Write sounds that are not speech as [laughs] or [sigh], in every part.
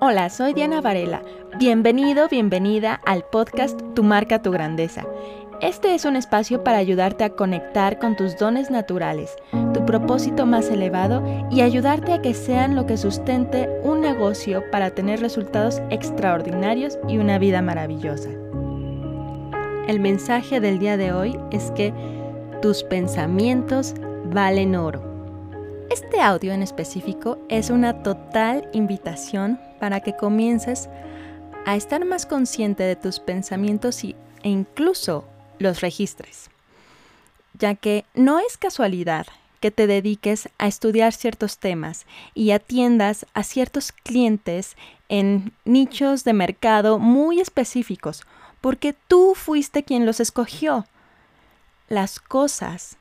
Hola, soy Diana Varela. Bienvenido, bienvenida al podcast Tu marca, tu grandeza. Este es un espacio para ayudarte a conectar con tus dones naturales, tu propósito más elevado y ayudarte a que sean lo que sustente un negocio para tener resultados extraordinarios y una vida maravillosa. El mensaje del día de hoy es que tus pensamientos valen oro. Este audio en específico es una total invitación para que comiences a estar más consciente de tus pensamientos y, e incluso los registres, ya que no es casualidad que te dediques a estudiar ciertos temas y atiendas a ciertos clientes en nichos de mercado muy específicos, porque tú fuiste quien los escogió. Las cosas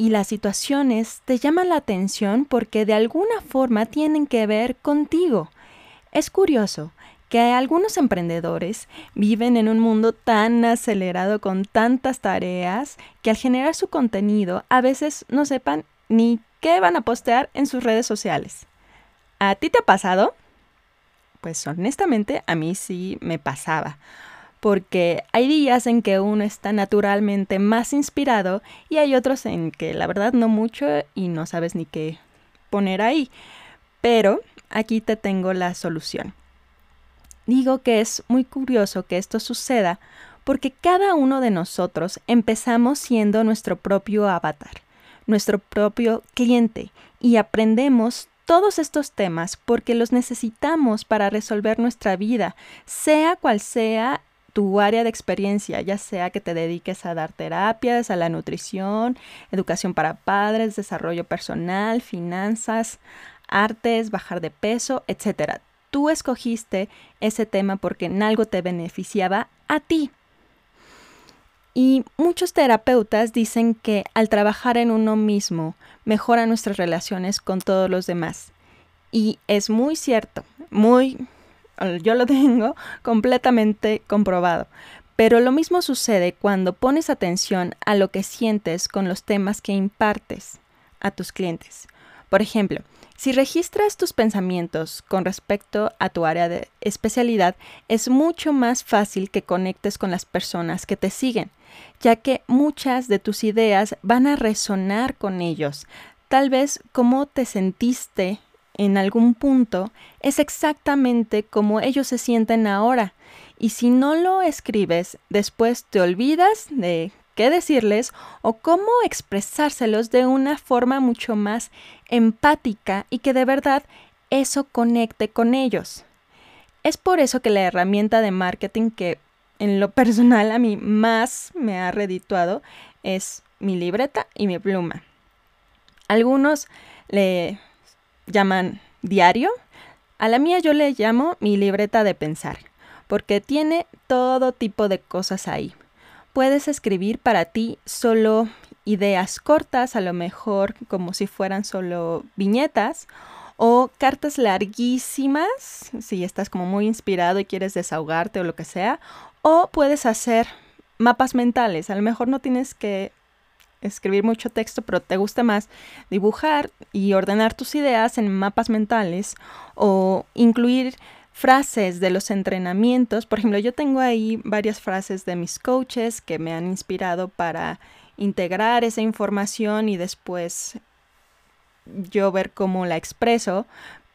y las situaciones te llaman la atención porque de alguna forma tienen que ver contigo. Es curioso que algunos emprendedores viven en un mundo tan acelerado con tantas tareas que al generar su contenido a veces no sepan ni qué van a postear en sus redes sociales. ¿A ti te ha pasado? Pues honestamente a mí sí me pasaba porque hay días en que uno está naturalmente más inspirado y hay otros en que la verdad no mucho y no sabes ni qué poner ahí. Pero aquí te tengo la solución. Digo que es muy curioso que esto suceda porque cada uno de nosotros empezamos siendo nuestro propio avatar, nuestro propio cliente y aprendemos todos estos temas porque los necesitamos para resolver nuestra vida, sea cual sea tu área de experiencia, ya sea que te dediques a dar terapias, a la nutrición, educación para padres, desarrollo personal, finanzas, artes, bajar de peso, etc. Tú escogiste ese tema porque en algo te beneficiaba a ti. Y muchos terapeutas dicen que al trabajar en uno mismo mejora nuestras relaciones con todos los demás. Y es muy cierto, muy yo lo [laughs] tengo completamente comprobado. Pero lo mismo sucede cuando pones atención a lo que sientes con los temas que impartes a tus clientes. Por ejemplo, si registras tus pensamientos con respecto a tu área de especialidad, es mucho más fácil que conectes con las personas que te siguen, ya que muchas de tus ideas van a resonar con ellos. Tal vez cómo te sentiste en algún punto es exactamente como ellos se sienten ahora. Y si no lo escribes, después te olvidas de qué decirles o cómo expresárselos de una forma mucho más empática y que de verdad eso conecte con ellos. Es por eso que la herramienta de marketing que en lo personal a mí más me ha redituado es mi libreta y mi pluma. Algunos le llaman diario. A la mía yo le llamo mi libreta de pensar, porque tiene todo tipo de cosas ahí. Puedes escribir para ti solo ideas cortas, a lo mejor como si fueran solo viñetas, o cartas larguísimas, si estás como muy inspirado y quieres desahogarte o lo que sea, o puedes hacer mapas mentales, a lo mejor no tienes que escribir mucho texto, pero te gusta más dibujar y ordenar tus ideas en mapas mentales o incluir frases de los entrenamientos. Por ejemplo, yo tengo ahí varias frases de mis coaches que me han inspirado para integrar esa información y después yo ver cómo la expreso,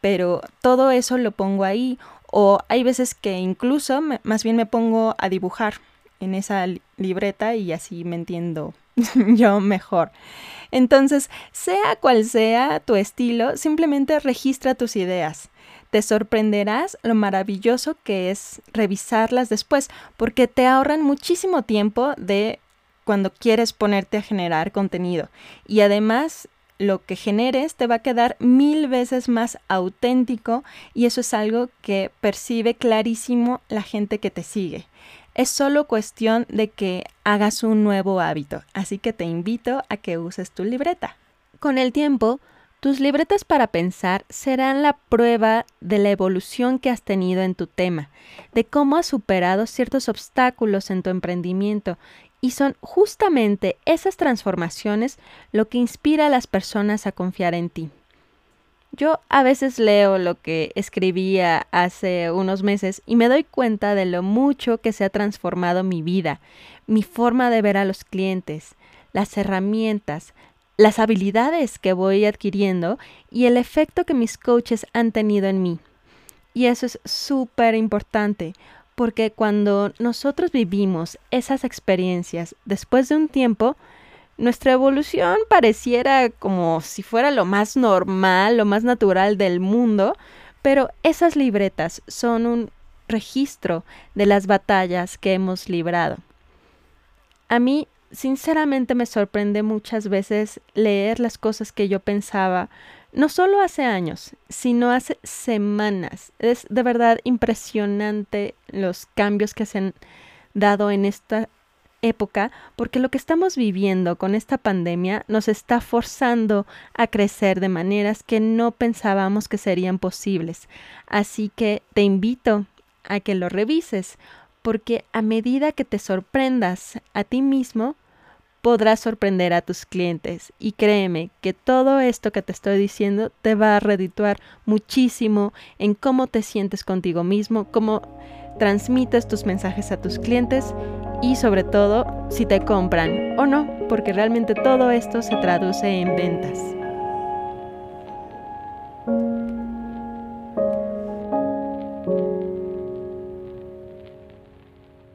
pero todo eso lo pongo ahí o hay veces que incluso más bien me pongo a dibujar en esa libreta y así me entiendo [laughs] yo mejor. Entonces, sea cual sea tu estilo, simplemente registra tus ideas. Te sorprenderás lo maravilloso que es revisarlas después, porque te ahorran muchísimo tiempo de cuando quieres ponerte a generar contenido. Y además, lo que generes te va a quedar mil veces más auténtico y eso es algo que percibe clarísimo la gente que te sigue. Es solo cuestión de que hagas un nuevo hábito, así que te invito a que uses tu libreta. Con el tiempo, tus libretas para pensar serán la prueba de la evolución que has tenido en tu tema, de cómo has superado ciertos obstáculos en tu emprendimiento y son justamente esas transformaciones lo que inspira a las personas a confiar en ti. Yo a veces leo lo que escribía hace unos meses y me doy cuenta de lo mucho que se ha transformado mi vida, mi forma de ver a los clientes, las herramientas, las habilidades que voy adquiriendo y el efecto que mis coaches han tenido en mí. Y eso es súper importante porque cuando nosotros vivimos esas experiencias después de un tiempo, nuestra evolución pareciera como si fuera lo más normal, lo más natural del mundo, pero esas libretas son un registro de las batallas que hemos librado. A mí, sinceramente, me sorprende muchas veces leer las cosas que yo pensaba, no solo hace años, sino hace semanas. Es de verdad impresionante los cambios que se han dado en esta época porque lo que estamos viviendo con esta pandemia nos está forzando a crecer de maneras que no pensábamos que serían posibles. Así que te invito a que lo revises porque a medida que te sorprendas a ti mismo, podrás sorprender a tus clientes. Y créeme que todo esto que te estoy diciendo te va a redituar muchísimo en cómo te sientes contigo mismo, cómo transmites tus mensajes a tus clientes y sobre todo si te compran o no, porque realmente todo esto se traduce en ventas.